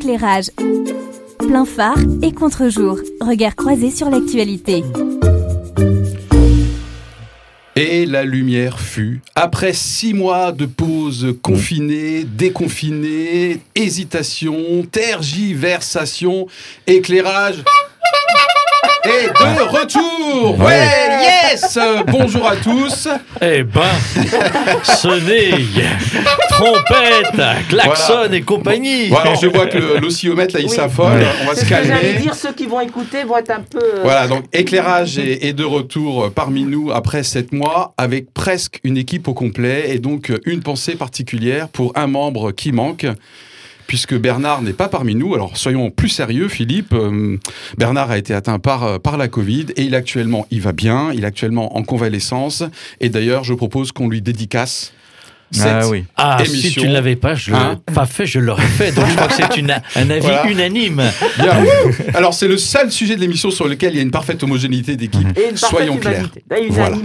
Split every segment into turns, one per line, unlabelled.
Éclairage. Plein phare et contre-jour. Regard croisé sur l'actualité.
Et la lumière fut, après six mois de pause confinée, déconfinée, hésitation, tergiversation, éclairage. Et de retour Ouais, yes Bonjour à tous
Eh ben, sonnez, trompette, klaxon et compagnie.
Bon, alors je vois que l'oscillomètre là il
Oui.
s'affole, on va se
que j'allais
calmer.
dire, ceux qui vont écouter vont être un peu. euh,
Voilà, donc éclairage est, est de retour parmi nous après sept mois avec presque une équipe au complet et donc une pensée particulière pour un membre qui manque. Puisque Bernard n'est pas parmi nous, alors soyons plus sérieux, Philippe. Euh, Bernard a été atteint par, euh, par la Covid et il actuellement, il va bien, il est actuellement en convalescence. Et d'ailleurs, je propose qu'on lui dédicace cette
Ah oui.
Ah, si
émission.
tu ne l'avais pas, je
Hein
l'aurais pas fait, je l'aurais fait. Donc je crois que c'est une- un avis
Voilà.
unanime.
Bien. Alors, c'est le seul sujet de l'émission sur lequel il y a une parfaite homogénéité d'équipe. Soyons clairs. Voilà.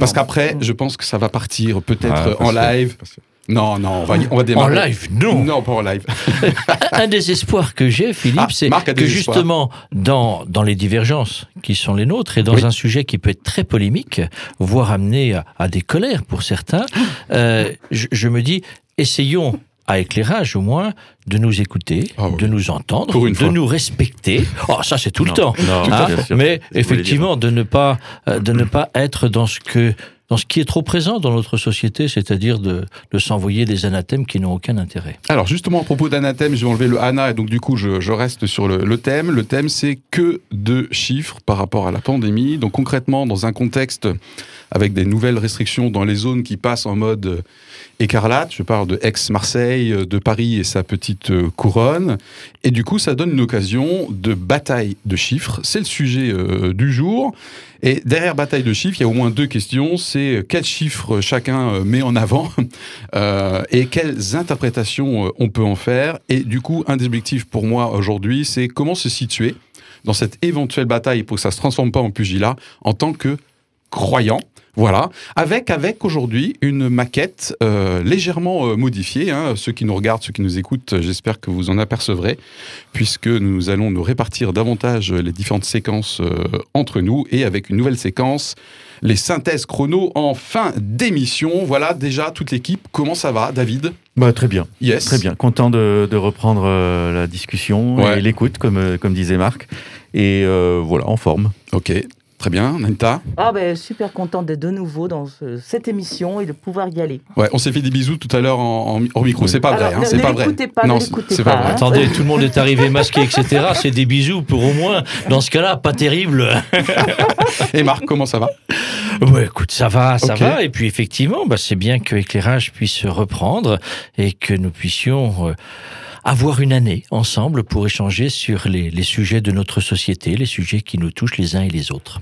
Parce qu'après, je pense que ça va partir peut-être
Ah,
en live.
sûr.
Non, non, on va, on va
En
démarrer.
live, non.
Non, pas en live.
Un des espoirs que j'ai, Philippe,
Ah,
c'est que justement, dans, dans les divergences qui sont les nôtres et dans
Oui.
un sujet qui peut être très polémique, voire amener à, à des colères pour certains, euh, je, je me dis, essayons à éclairage au moins de nous écouter,
Ah oui.
de nous entendre,
Pour une
de
fois.
nous respecter. Oh, ça c'est tout le temps.
non,
Hein, mais effectivement, de ne pas euh, de ne pas être dans ce que dans ce qui est trop présent dans notre société, c'est-à-dire de, s'envoyer des anathèmes qui n'ont aucun intérêt.
Alors, justement, à propos d'anathème, je vais enlever le Anna et donc, du coup, je, reste sur le, le thème. Le thème, c'est que de chiffres par rapport à la pandémie. Donc, concrètement, dans un contexte avec des nouvelles restrictions dans les zones qui passent en mode euh, écarlate, je parle de Aix-Marseille, euh, de Paris et sa petite euh, couronne. Et du coup, ça donne une occasion de bataille de chiffres. C'est le sujet du jour. Et derrière bataille de chiffres, il y a au moins deux questions. C'est quels chiffres chacun met en avant et quelles interprétations on peut en faire. Et du coup, un des objectifs pour moi aujourd'hui, c'est comment se situer dans cette éventuelle bataille pour que ça se transforme pas en pugilat en tant que croyant. Voilà, avec avec aujourd'hui une maquette euh, légèrement euh, modifiée. hein. Ceux qui nous regardent, ceux qui nous écoutent, euh, j'espère que vous en apercevrez, puisque nous allons nous répartir davantage les différentes séquences euh, entre nous et avec une nouvelle séquence, les synthèses chrono en fin d'émission. Voilà, déjà toute l'équipe. Comment ça va, David?
Bah, très bien,
Yes.
très bien. Content de, de reprendre euh, la discussion
Ouais.
et l'écoute, comme, comme disait Marc. Et voilà, en forme.
Ok, très bien. Nanita
Ah ben super content d'être de nouveau dans ce- cette émission et de pouvoir y aller.
Ouais, on s'est fait des bisous tout à l'heure en, en- micro. C'est pas vrai, hein, c'est pas vrai.
pas,
non, c'est
pas,
pas vrai.
hein.
Attendez, tout le monde est arrivé masqué, etc. C'est des bisous pour au moins, dans ce cas-là, pas terrible.
Et Marc, comment ça va?
Ouais, écoute, ça va, ça va. Et puis effectivement, bah, c'est bien que l'éclairage puisse reprendre et que nous puissions euh, avoir une année ensemble pour échanger sur les, sujets de notre société, les sujets qui nous touchent les uns et les autres.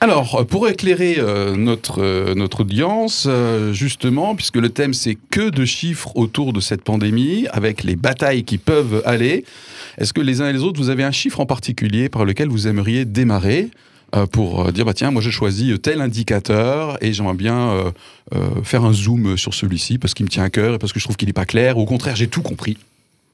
Alors, euh, pour éclairer euh, notre, euh, notre audience, justement, puisque le thème c'est que de chiffres autour de cette pandémie, avec les batailles qui peuvent aller, est-ce que les uns et les autres, vous avez un chiffre en particulier par lequel vous aimeriez démarrer pour dire, bah tiens, moi j'ai choisi tel indicateur et j'aimerais bien faire un zoom sur celui-ci parce qu'il me tient à cœur et parce que je trouve qu'il n'est pas clair, ou au contraire, j'ai tout compris.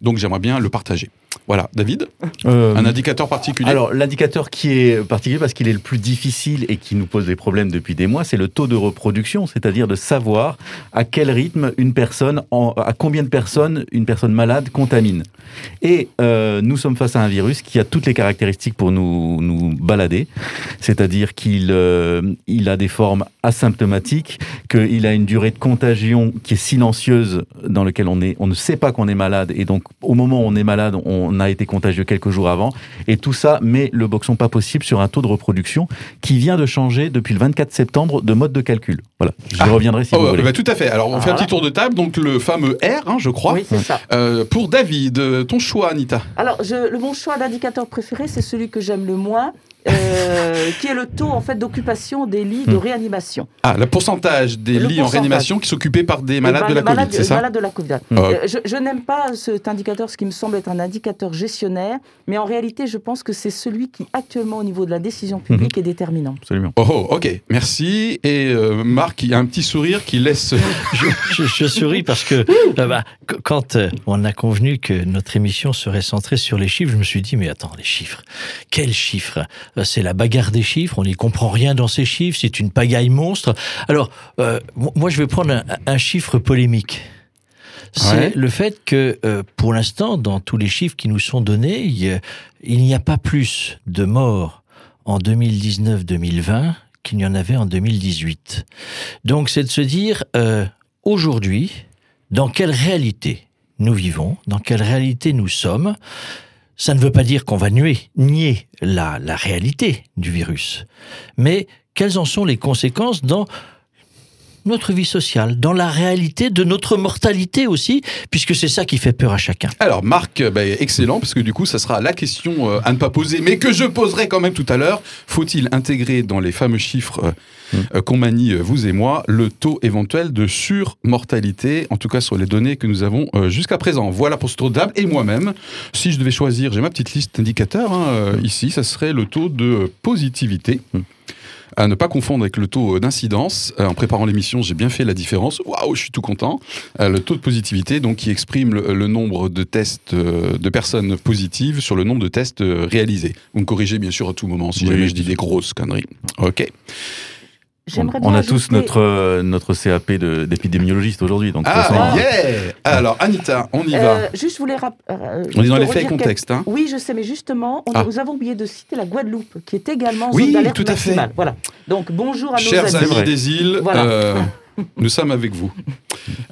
Donc j'aimerais bien le partager. Voilà, David,
Euh,
un indicateur particulier
alors, l'indicateur qui est particulier parce qu'il est le plus difficile et qui nous pose des problèmes depuis des mois, c'est le taux de reproduction, c'est-à-dire de savoir à quel rythme une personne, en- à combien de personnes une personne malade contamine. Et euh, nous sommes face à un virus qui a toutes les caractéristiques pour nous, nous balader, c'est-à-dire qu'il euh, il a des formes asymptomatiques, qu'il a une durée de contagion qui est silencieuse, dans laquelle on, est, on ne sait pas qu'on est malade, et donc au moment où on est malade, on a été contagieux quelques jours avant, et tout ça met le boxon pas possible sur un taux de reproduction qui vient de changer depuis le 24 septembre de mode de calcul. Voilà, j'y
Ah.
reviendrai si
Oh,
vous
bah,
voulez.
bah, tout à fait. Alors, on fait un
Voilà.
petit tour de table. Donc, le fameux R, hein, je crois.
Oui, c'est ça.
Euh, pour David, euh, ton choix, Anita.
Alors, je, le, mon choix d'indicateur préféré, c'est celui que j'aime le moins euh, qui est le taux en fait d'occupation des lits de
Hmm.
réanimation.
Ah, le pourcentage des
Le
lits en réanimation qui sont occupés par des malades de la Covid, c'est ça
Malades de la Covid.
Hmm.
Euh, je je n'aime pas cet indicateur, ce qui me semble être un indicateur gestionnaire, mais en réalité, je pense que c'est celui qui, actuellement, au niveau de la décision publique,
Mhm.
est déterminant.
Absolument.
Oh, oh, ok, merci. Et euh, Marc, il y a un petit sourire qui laisse.
je, je- je souris parce que là, bah, qu- quand euh, on a convenu que notre émission serait centrée sur les chiffres, je me suis dit, mais attends, les chiffres, quels chiffres? Euh, C'est la bagarre des chiffres, on n'y comprend rien dans ces chiffres, c'est une pagaille monstre. Alors, euh, mo- moi, je vais prendre un, un chiffre polémique. C'est
Ouais.
le fait que, euh, pour l'instant, dans tous les chiffres qui nous sont donnés, il n'y a pas plus de morts en 2019-2020 qu'il n'y en avait en 2018. Donc c'est de se dire, euh, aujourd'hui, dans quelle réalité nous vivons, dans quelle réalité nous sommes. Ça ne veut pas dire qu'on va nuer, nier la, la réalité du virus, mais quelles en sont les conséquences dans notre vie sociale, dans la réalité de notre mortalité aussi, puisque c'est ça qui fait peur à chacun.
Alors, Marc, euh, bah, excellent, parce que du coup, ça sera la question euh, à ne pas poser, mais que je poserai quand même tout à l'heure. Faut-il intégrer dans les fameux chiffres euh, euh, qu'on manie, vous et moi, le taux éventuel de surmortalité, en tout cas sur les données que nous avons euh, jusqu'à présent? Voilà pour ce tour table. Et moi-même, si je devais choisir, j'ai ma petite liste d'indicateurs hein, euh, ici, ça serait le taux de positivité. À ne pas confondre avec le taux d'incidence. Euh, en préparant l'émission, j'ai bien fait la différence. Waouh, je suis tout content. Euh, le taux de positivité, donc, qui exprime le, le nombre de tests euh, de personnes positives sur le nombre de tests réalisés. Vous me corrigez bien sûr à tout moment si
Oui.
jamais je dis des grosses conneries. Ok.
On,
J'aimerais
on
bien
a tous notre, euh, notre CAP de- d'épidémiologiste aujourd'hui. Donc,
Ah,
façon,
yeah Alors, Anita, on y va.
Euh, juste, je voulais rap- euh,
On est dans les faits et
redire
contextes. Hein.
Oui, je sais, mais justement, on,
Ah.
nous avons oublié de citer la Guadeloupe, qui est également en
Oui,
zone d'alerte
tout à fait.
Voilà. Donc, bonjour à
Chers
nos
amis
amis.
des îles,
Voilà.
euh, nous sommes avec vous.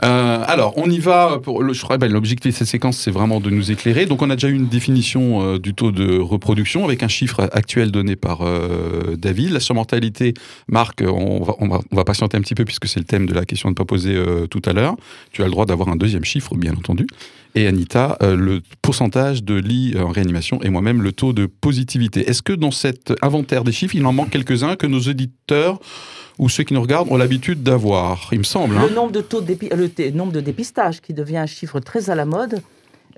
Euh, alors, on y va. Je crois ben, l'objectif de cette séquence, c'est vraiment de nous éclairer. Donc, on a déjà eu une définition euh, du taux de reproduction avec un chiffre actuel donné par euh, David. La surmortalité, Marc, on va, on, va, patienter un petit peu puisque c'est le thème de la question de ne pas poser tout à l'heure. Tu as le droit d'avoir un deuxième chiffre, bien entendu. Et Anita, le pourcentage de lits en réanimation et moi-même le taux de positivité. Est-ce que dans cet inventaire des chiffres, il en manque quelques-uns que nos auditeurs ou ceux qui nous regardent ont l'habitude d'avoir Il me semble. hein.
Le nombre de taux de dépi- le t- nombre de dépistage qui devient un chiffre très à la mode.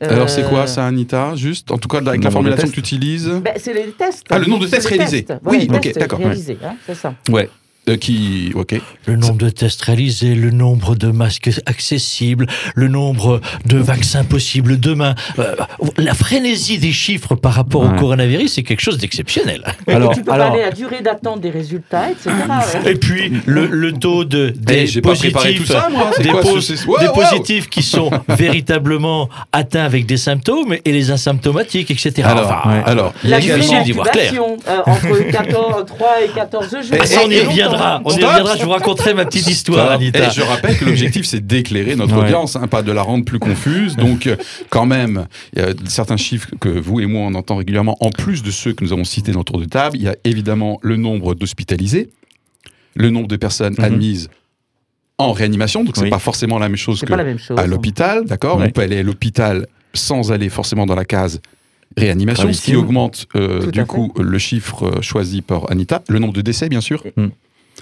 Alors c'est quoi
Euh,
ça, Anita? Juste, en tout cas avec la formulation que tu utilises,
ben, C'est les tests.
Ah, le nombre de tests réalisés.
tests.
Oui,
Ouais,
ok,
tests
d'accord,
Réalisés, hein, c'est ça.
ouais, euh, qui, ok.
Le nombre de tests réalisés, le nombre de masques accessibles, le nombre de vaccins possibles demain. Euh, la frénésie des chiffres par rapport au coronavirus, c'est quelque chose d'exceptionnel.
Alors-
tu peux
alors-
parler à la durée d'attente des résultats, etc. ouais.
Et puis, le, le taux de, des
Eh,
positifs,
ça,
des,
quoi,
pos-
ce- c'est- Wow,
des
wow.
positifs qui sont véritablement atteints avec des symptômes et les asymptomatiques, etc.
Alors,
Enfin,
ouais.
alors,
La
difficile d'y voir clair.
d'incubation euh, entre 14, 3 et 14 jours.
Ah, on y
eh,
reviendra. On y reviendra. Je vous raconterai ma petite histoire,
Stop.
Anita.
Et je rappelle que l'objectif, c'est d'éclairer notre
Ouais.
audience, hein, pas de la rendre plus confuse. Donc, quand même, il y a certains chiffres que vous et moi, on entend régulièrement, en plus de ceux que nous avons cités dans le tour de table. Il y a évidemment le nombre d'hospitalisés, le nombre de personnes
Mhm.
admises en réanimation. Donc, c'est
Oui.
pas forcément la même chose que
pas la même chose.
à l'hôpital, d'accord?
Ouais.
On peut aller à l'hôpital sans aller forcément dans la case réanimation, ce qui augmente euh, du
fait.
coup le chiffre euh, choisi par Anita, le nombre de décès bien sûr,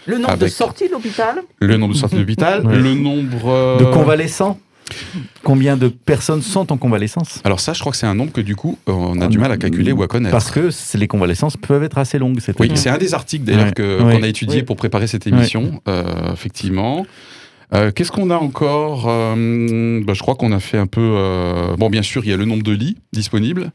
Le nombre de sorties de l'hôpital.
le nombre de sorties d'hôpital,
Ouais.
le nombre euh,
de convalescents. Combien de personnes sont en convalescence
Alors ça, je crois que c'est un nombre que du coup euh, on a du mal à calculer ou à connaître.
Parce que les convalescences peuvent être assez longues. cette
Oui, c'est un des articles d'ailleurs
Ouais.
que-
Ouais.
qu'on a étudié pour préparer cette émission, euh, effectivement. Euh, Qu'est-ce qu'on a encore Euh, bah, Je crois qu'on a fait un peu. euh, Bon, bien sûr, il y a le nombre de lits disponibles,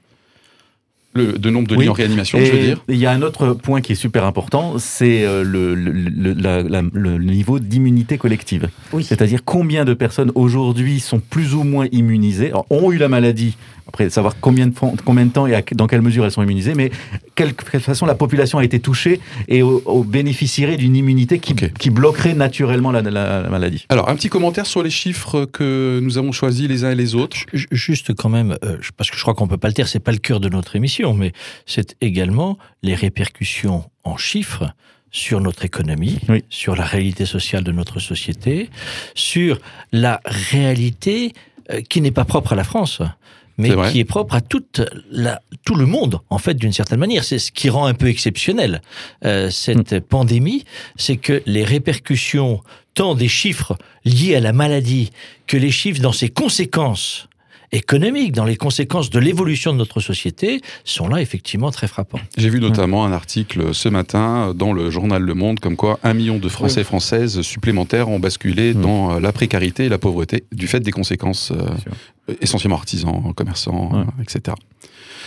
le de nombre de lits en réanimation, je veux dire.
il y a un autre point qui est super important, c'est euh, le, le- le- la- la- le niveau d'immunité collective.
Oui.
C'est-à-dire combien de personnes aujourd'hui sont plus ou moins immunisées, ont eu la maladie, après savoir combien de, combien de temps et à- dans quelle mesure elles sont immunisées, mais quelle, quelle façon la population a été touchée et au, au bénéficierait d'une immunité qui, qui bloquerait naturellement la, la- la maladie.
Alors, un petit commentaire sur les chiffres que nous avons choisis les uns et les autres.
Ju- Juste quand même, euh, parce que je crois qu'on peut pas le dire, c'est pas le cœur de notre émission, mais c'est également les répercussions en chiffres sur notre économie,
Oui.
sur la réalité sociale de notre société, sur la réalité euh, qui n'est pas propre à la France, mais qui est propre à toute la, tout le monde, en fait, d'une certaine manière. C'est ce qui rend un peu exceptionnel euh, cette
Mm.
pandémie, c'est que les répercussions, tant des chiffres liés à la maladie que les chiffres dans ses conséquences économiques, dans les conséquences de l'évolution de notre société, sont là effectivement très frappants.
J'ai vu notamment un article ce matin dans le journal Le Monde comme quoi un million de Français et Françaises supplémentaires ont basculé
Mm.
dans la précarité et la pauvreté du fait des conséquences euh. Essentiellement artisans, commerçants,
Ouais.
euh, etc.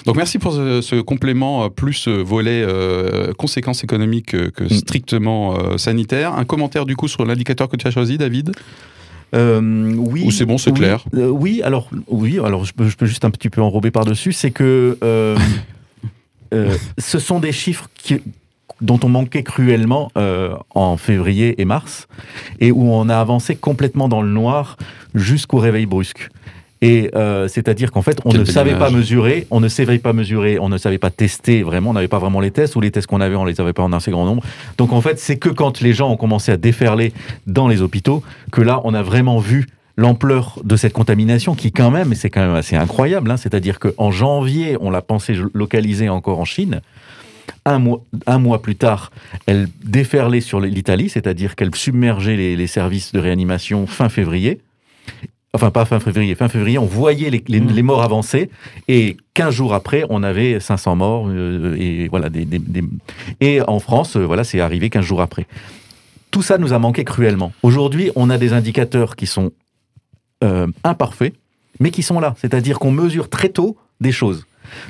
Donc merci pour ce, ce complément euh, plus euh, volet euh, conséquences économiques euh, que
Mm.
strictement euh, sanitaires. Un commentaire du coup sur l'indicateur que tu as choisi, David?
Euh, oui.
Ou c'est bon, c'est
oui,
clair?
euh, Oui, alors, oui, alors je peux, je peux juste un petit peu enrober par-dessus. C'est que euh, euh, ce sont des chiffres qui, dont on manquait cruellement euh, en février et mars, et où on a avancé complètement dans le noir jusqu'au réveil brusque. Et euh, c'est-à-dire qu'en fait, on
Quel
ne savait pas mesurer, on ne savait pas mesurer, on ne savait pas tester vraiment, on n'avait pas vraiment les tests, ou les tests qu'on avait, on les avait pas en assez grand nombre. Donc en fait, c'est que quand les gens ont commencé à déferler dans les hôpitaux, que là, on a vraiment vu l'ampleur de cette contamination qui quand même, c'est quand même assez incroyable, hein, c'est-à-dire qu'en janvier, on l'a pensé localisée encore en Chine. Un mois, un mois plus tard, elle déferlait sur l'Italie, c'est-à-dire qu'elle submergeait les, les services de réanimation fin février. Enfin, pas fin février. Fin février, on voyait les, les- les morts avancer. Et 15 jours après, on avait 500 morts. euh, et voilà, des, des- des- Et en France, euh, voilà, c'est arrivé 15 jours après. Tout ça nous a manqué cruellement. Aujourd'hui, on a des indicateurs qui sont euh, imparfaits, mais qui sont là. C'est-à-dire qu'on mesure très tôt des choses.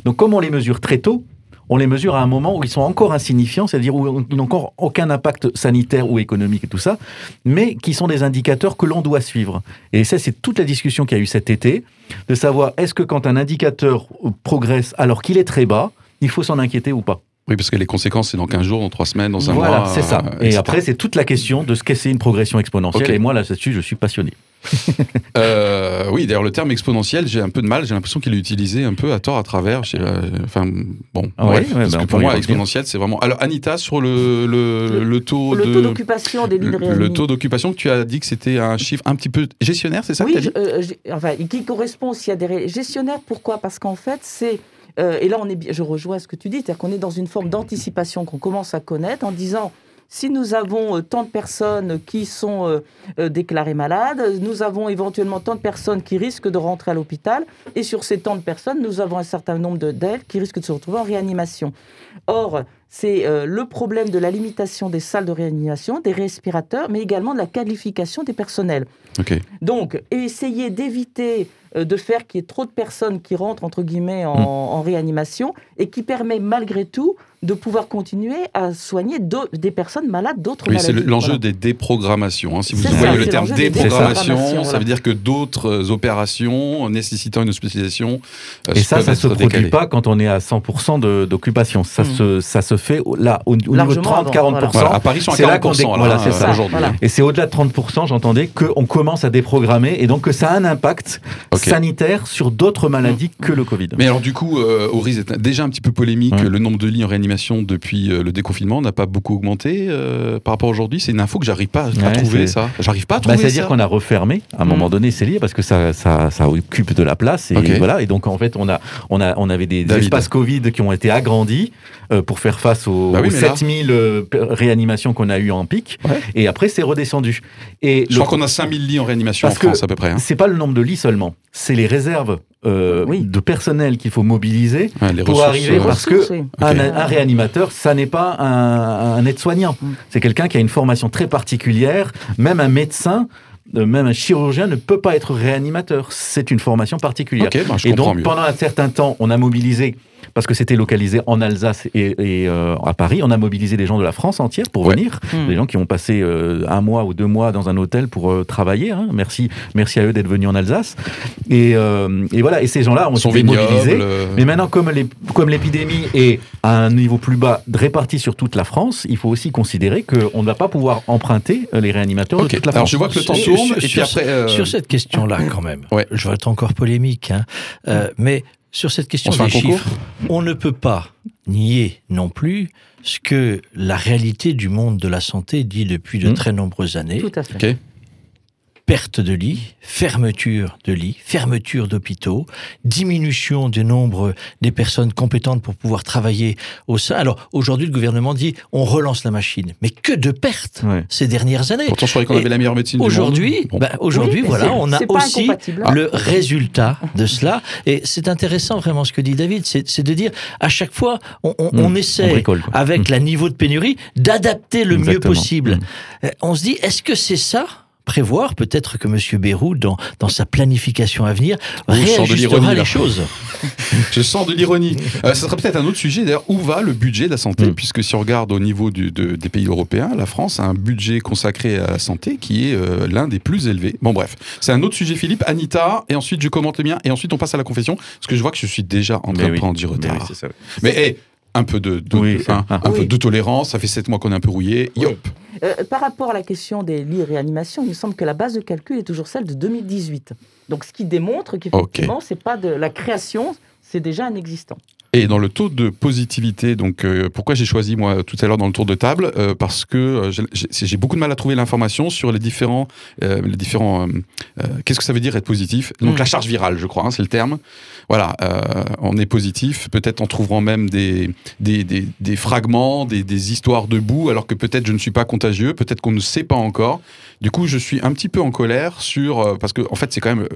Donc, comme on les mesure très tôt, on les mesure à un moment où ils sont encore insignifiants, c'est-à-dire où ils n'ont encore aucun impact sanitaire ou économique et tout ça, mais qui sont des indicateurs que l'on doit suivre. Et ça, c'est toute la discussion qu'il y a eu cet été, de savoir est-ce que quand un indicateur progresse alors qu'il est très bas, il faut s'en inquiéter ou pas?
Oui, parce que les conséquences, c'est dans 15 jours, dans 3 semaines, dans un
voilà,
mois.
c'est ça.
euh,
Et
etc.
après, c'est toute la question de ce qu'est une progression exponentielle. Et moi, là-dessus, je suis passionné.
Euh, oui, d'ailleurs, le terme exponentiel, j'ai un peu de mal. J'ai l'impression qu'il est utilisé un peu à tort, à travers. Enfin, bon.
Ah ouais,
bref,
ouais,
parce
bah,
que pour
y
moi, exponentiel, c'est vraiment. Alors, Anita, sur le, le, le taux
Le
de.
taux d'occupation des
le, taux d'occupation que tu as dit que c'était un chiffre un petit peu gestionnaire, c'est ça
Oui,
tu as dit
je- euh, enfin, qui correspond aussi à des ré- gestionnaires. Pourquoi? Parce qu'en fait, c'est euh, et là on est, je rejoins ce que tu dis, c'est-à-dire qu'on est dans une forme d'anticipation qu'on commence à connaître en disant si nous avons euh, tant de personnes qui sont euh, euh, déclarées malades, nous avons éventuellement tant de personnes qui risquent de rentrer à l'hôpital, et sur ces tant de personnes, nous avons un certain nombre de- d'elles qui risquent de se retrouver en réanimation. Or, c'est euh, le problème de la limitation des salles de réanimation, des respirateurs, mais également de la qualification des personnels. Donc, essayer d'éviter euh, de faire qu'il y ait trop de personnes qui rentrent, entre guillemets, en, en réanimation et qui permet malgré tout de pouvoir continuer à soigner des personnes malades d'autres
Oui, c'est
maladies.
le- l'enjeu
Voilà.
des déprogrammations. hein. Si vous
C'est
voyez le
c'est
terme
l'enjeu
déprogrammation, ça veut dire que d'autres euh, opérations nécessitant une spécialisation euh,
Et ça, ça se
être
produit pas quand on est à 100% de- d'occupation. Ça,
Mm.
se, ça se fait là, au, au niveau de
Largement avant,
30-40%.
Voilà, à Paris,
C'est là qu'on
40%.
dé-
là,
voilà, c'est
euh,
ça. Et c'est au-delà de 30%, j'entendais, qu'on commence à déprogrammer et donc que ça a un impact sanitaire sur d'autres maladies que le Covid.
Mais alors du coup, euh, Auris est déjà un petit peu polémique. Le nombre de lits en réanimation depuis euh, le déconfinement n'a pas beaucoup augmenté euh, par rapport à aujourd'hui. C'est une info que j'arrive pas à
Ouais,
trouver ça. J'arrive pas à
Bah,
trouver
C'est-à-dire qu'on a refermé à un moment
Mm.
donné, c'est lié parce que ça, ça, ça occupe de la place et voilà. Et donc en fait, on a, on a, on avait des, espaces Covid qui ont été agrandis euh, pour faire face aux,
Bah oui,
aux
mais là-
7000 euh, p- réanimations qu'on a eues en pic.
Ouais.
Et après, c'est redescendu. Et
Je crois qu'on a 5000 lits en réanimation
Parce
en France
que
à peu près. hein.
c'est pas le nombre de lits seulement, c'est les réserves euh,
Oui.
de personnel qu'il faut mobiliser pour arriver,
euh,
parce que un, réanimateur, ça n'est pas un, un aide-soignant.
Mm.
C'est quelqu'un qui a une formation très particulière. Même un médecin, euh, même un chirurgien ne peut pas être réanimateur. C'est une formation particulière.
Bah, je
Et donc,
mieux.
pendant un certain temps, on a mobilisé, parce que c'était localisé en Alsace et, et, euh, à Paris, on a mobilisé des gens de la France entière pour
Ouais.
venir.
Mm.
Des gens qui ont passé euh, un mois ou deux mois dans un hôtel pour euh, travailler. hein. Merci, merci à eux d'être venus en Alsace. Et, euh, et voilà, et ces gens-là ont été mobilisés. Mais maintenant, comme l'épidémie est à un niveau plus bas, réparti sur toute la France, il faut aussi considérer qu'on ne va pas pouvoir emprunter les réanimateurs de toute la
Alors
France.
je vois que le temps
Sur-
tourne
sur-
et puis
sur-
après. euh,
Sur cette question-là, quand même,
Ouais.
je vais être encore polémique, hein, euh, mais sur cette question des chiffres, on ne peut pas nier non plus ce que la réalité du monde de la santé dit depuis de
Hmm.
très nombreuses années.
Tout à fait.
Perte de lits, fermeture de lits, fermeture d'hôpitaux, diminution du nombre des personnes compétentes pour pouvoir travailler au sein. Alors aujourd'hui, le gouvernement dit on relance la machine, mais que de pertes
Ouais.
ces dernières années.
Pourtant, je croyais qu'on avait la meilleure médecine.
Aujourd'hui,
Bon.
bah, aujourd'hui,
Oui,
voilà, on a aussi le résultat de cela. Et c'est intéressant vraiment ce que dit David, c'est de dire à chaque fois, on, on,
Mmh,
on
on
essaie
bricole,
avec
Mmh.
la niveau de pénurie d'adapter le mieux possible.
Mmh.
Euh, On se dit, est-ce que c'est ça prévoir peut-être que Monsieur Bérou, dans, dans sa planification à venir,
Oh, je sens de
réajustera les choses.
Je sens de l'ironie. Euh, ça serait peut-être un autre sujet, d'ailleurs, où va le budget de la santé?
Mm.
Puisque si on regarde au niveau du- de- des pays européens, la France a un budget consacré à la santé qui est euh, l'un des plus élevés. Bon, bref, c'est un autre sujet, Philippe. Anita, et ensuite je commente le mien, et ensuite on passe à la confession, parce que je vois que je suis déjà en train de
oui.
prendre du
Mais
retard.
oui.
Mais hey, un peu de, de-
Oui, c'est- ah.
un peu de tolérance. Ça fait sept mois qu'on est un peu rouillé. Yop.
Euh, par rapport à la question des lits réanimation, il me semble que la base de calcul est toujours celle de 2018. Donc, ce qui démontre qu'effectivement, c'est pas de la création, c'est déjà un existant.
Et dans le taux de positivité, donc euh, pourquoi j'ai choisi moi tout à l'heure dans le tour de table Euh, Parce que euh, j'ai- beaucoup de mal à trouver l'information sur les différents, euh, les différents. Qu'est-ce que ça veut dire être positif? Donc
Mm.
la charge virale, je crois, hein, c'est le terme. Voilà, on est positif. Peut-être en trouverant même des des, des, des fragments, des, des histoires debout, alors que peut-être je ne suis pas contagieux. Peut-être qu'on ne sait pas encore. Du coup, je suis un petit peu en colère sur parce que en fait, c'est quand même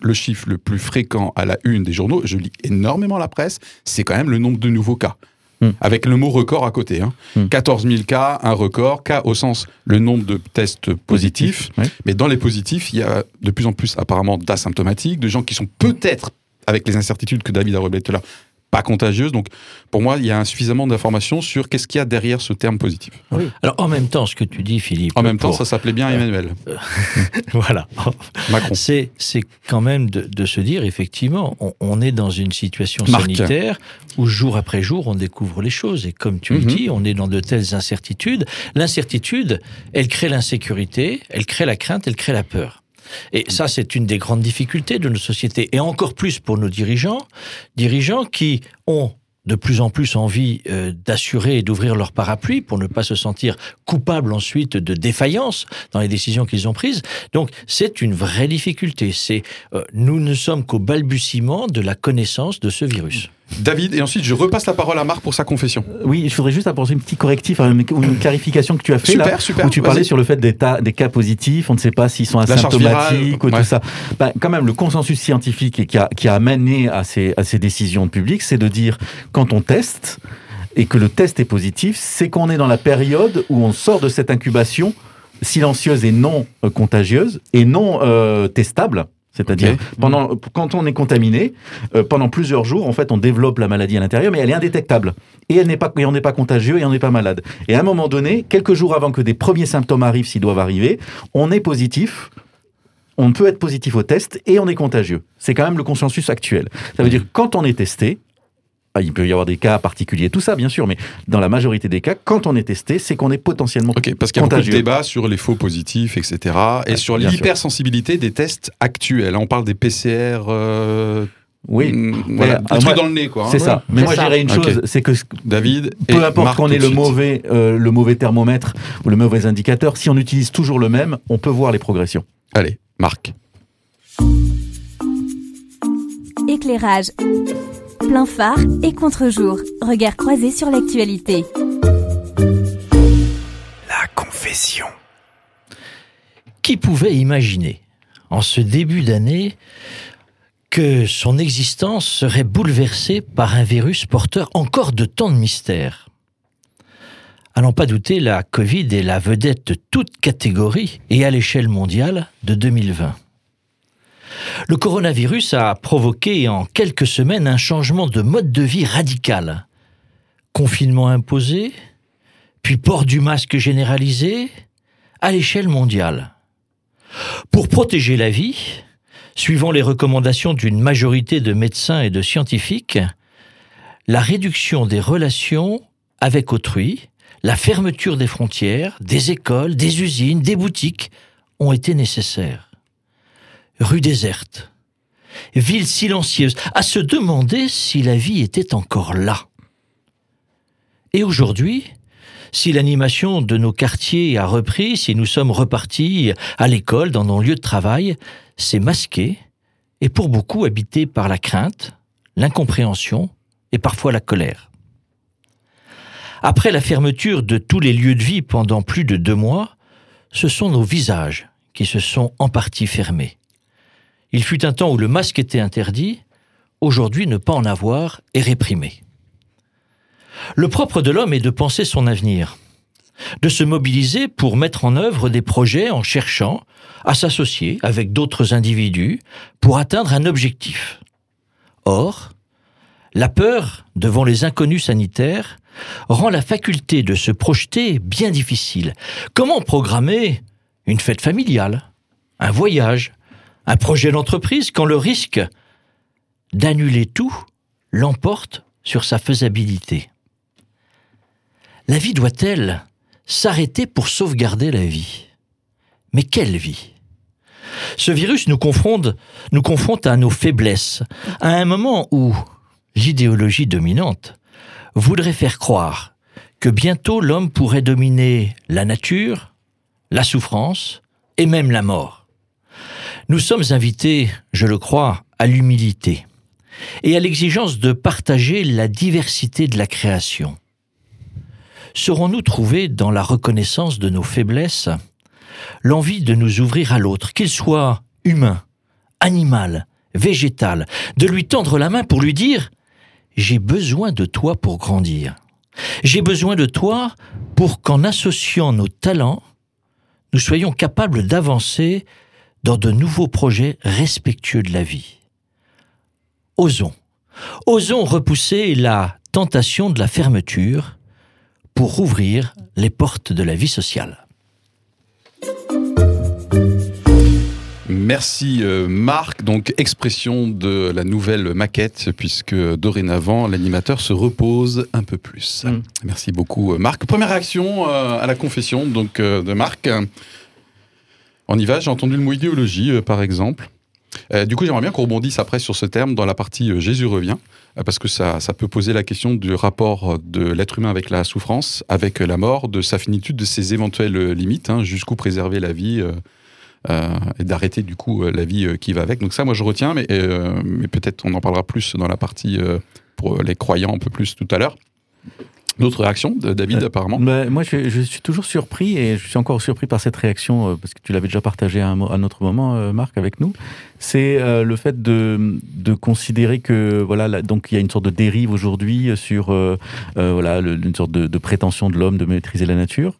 le chiffre le plus fréquent à la une des journaux. Je lis énormément la presse c'est quand même le nombre de nouveaux cas.
Hmm.
Avec le mot record à côté. Hein.
Hmm.
14 000 cas, un record. Cas au sens le nombre de tests positifs. Mais dans les positifs, il y a de plus en plus apparemment d'asymptomatiques, de gens qui sont peut-être, avec les incertitudes que David a relevées tout à l'heure, pas contagieuses. Donc pour moi, il y a suffisamment d'informations sur qu'est-ce qu'il y a derrière ce terme positif.
Alors en même temps, ce que tu dis, Philippe.
En même temps, ça s'appelait bien Emmanuel
voilà.
Macron.
C'est, c'est quand même de, de se dire, effectivement, on, on est dans une situation
Marc.
sanitaire où jour après jour, on découvre les choses. Et comme tu le
Mhm.
dis, on est dans de telles incertitudes. L'incertitude, elle crée l'insécurité, elle crée la crainte, elle crée la peur. Et ça, c'est une des grandes difficultés de nos sociétés. Et encore plus pour nos dirigeants, dirigeants qui ont de plus en plus envie euh, d'assurer et d'ouvrir leur parapluie pour ne pas se sentir coupables ensuite de défaillance dans les décisions qu'ils ont prises. Donc c'est une vraie difficulté. C'est euh, nous ne sommes qu'au balbutiement de la connaissance de ce virus.
David, et ensuite je repasse la parole à Marc pour sa confession.
Oui, je voudrais juste apporter un petit correctif, hein, une, une clarification que tu as fait
Super,
là,
super,
où tu parlais sur le fait des, tas- des cas positifs, on ne sait pas s'ils sont asymptomatiques ou
ouais.
tout ça. Ben, quand même, le consensus scientifique qui a, qui a amené à ces, à ces décisions publiques, c'est de dire quand on teste et que le test est positif, c'est qu'on est dans la période où on sort de cette incubation silencieuse et non euh, contagieuse et non euh, testable. C'est-à-dire, pendant, quand on est contaminé, euh, pendant plusieurs jours, en fait, on développe la maladie à l'intérieur, mais elle est indétectable. Et, elle n'est pas, et on n'est pas contagieux et on n'est pas malade. Et à un moment donné, quelques jours avant que des premiers symptômes arrivent, s'ils doivent arriver, on est positif, on peut être positif au test et on est contagieux. C'est quand même le consensus actuel. Ça veut dire que quand on est testé, il peut y avoir des cas particuliers, tout ça bien sûr, mais dans la majorité des cas, quand on est testé, c'est qu'on est potentiellement
Ok, parce qu'il y a beaucoup de
Contagieux.
débats sur les faux positifs, etc. Et
Ouais,
sur l'hypersensibilité des tests actuels. On parle des PCR. euh,
Oui,
mm,
Mais,
voilà, trucs
moi,
dans le nez, quoi. hein.
c'est ça. Mais moi, dirais une chose, c'est que
David. et
peu importe qu'on ait le mauvais, euh, le mauvais thermomètre ou le mauvais indicateur, si on utilise toujours le même, on peut voir les progressions.
Allez, Marc.
Éclairage. Plein phare et contre-jour. Regard croisé sur l'actualité.
La confession.
Qui pouvait imaginer, en ce début d'année, que son existence serait bouleversée par un virus porteur encore de tant de mystères? N'en pas douter, la Covid est la vedette de toute catégorie et à l'échelle mondiale de 2020. Le coronavirus a provoqué en quelques semaines un changement de mode de vie radical. Confinement imposé, puis port du masque généralisé, à l'échelle mondiale. Pour protéger la vie, suivant les recommandations d'une majorité de médecins et de scientifiques, la réduction des relations avec autrui, la fermeture des frontières, des écoles, des usines, des boutiques ont été nécessaires. Rue déserte, ville silencieuse, à se demander si la vie était encore là. Et aujourd'hui, si l'animation de nos quartiers a repris, si nous sommes repartis à l'école, dans nos lieux de travail, c'est masqué et pour beaucoup habité par la crainte, l'incompréhension et parfois la colère. Après la fermeture de tous les lieux de vie pendant plus de deux mois, ce sont nos visages qui se sont en partie fermés. Il fut un temps où le masque était interdit, aujourd'hui ne pas en avoir est réprimé. Le propre de l'homme est de penser son avenir, de se mobiliser pour mettre en œuvre des projets en cherchant à s'associer avec d'autres individus pour atteindre un objectif. Or, la peur devant les inconnus sanitaires rend la faculté de se projeter bien difficile. Comment programmer une fête familiale, un voyage, un projet d'entreprise quand le risque d'annuler tout l'emporte sur sa faisabilité. La vie doit-elle s'arrêter pour sauvegarder la vie? Mais quelle vie? Ce virus nous confronte, nous confronte à nos faiblesses, à un moment où l'idéologie dominante voudrait faire croire que bientôt l'homme pourrait dominer la nature, la souffrance et même la mort. Nous sommes invités, je le crois, à l'humilité et à l'exigence de partager la diversité de la création. Serons-nous trouvés dans la reconnaissance de nos faiblesses l'envie de nous ouvrir à l'autre, qu'il soit humain, animal, végétal, de lui tendre la main pour lui dire ⁇ J'ai besoin de toi pour grandir. J'ai besoin de toi pour qu'en associant nos talents, nous soyons capables d'avancer dans de nouveaux projets respectueux de la vie. Osons. Osons repousser la tentation de la fermeture pour rouvrir les portes de la vie sociale.
Merci euh, Marc. Donc expression de la nouvelle maquette puisque dorénavant l'animateur se repose un peu plus.
Mm.
Merci beaucoup euh, Marc. Première réaction euh, à la confession donc de Marc. On y va. J'ai entendu le mot idéologie par exemple. du coup, j'aimerais bien qu'on rebondisse après sur ce terme dans la partie Jésus revient, parce que ça, ça peut poser la question du rapport de l'être humain avec la souffrance, avec la mort, de sa finitude, de ses éventuelles limites, hein, jusqu'où préserver la vie euh, et d'arrêter du coup euh, la vie euh, qui va avec. Donc ça, moi, je retiens, mais peut-être on en parlera plus dans la partie pour les croyants un peu plus tout à l'heure. D'autres réactions David, apparemment
bah, Moi, je, je, suis toujours surpris et je suis encore surpris par cette réaction, euh, parce que tu l'avais déjà partagé à un, à un, autre moment, euh, Marc, avec nous. C'est euh, le fait de, de, considérer que, voilà, là, donc il y a une sorte de dérive aujourd'hui sur, voilà, le, une sorte de, de prétention de l'homme de maîtriser la nature.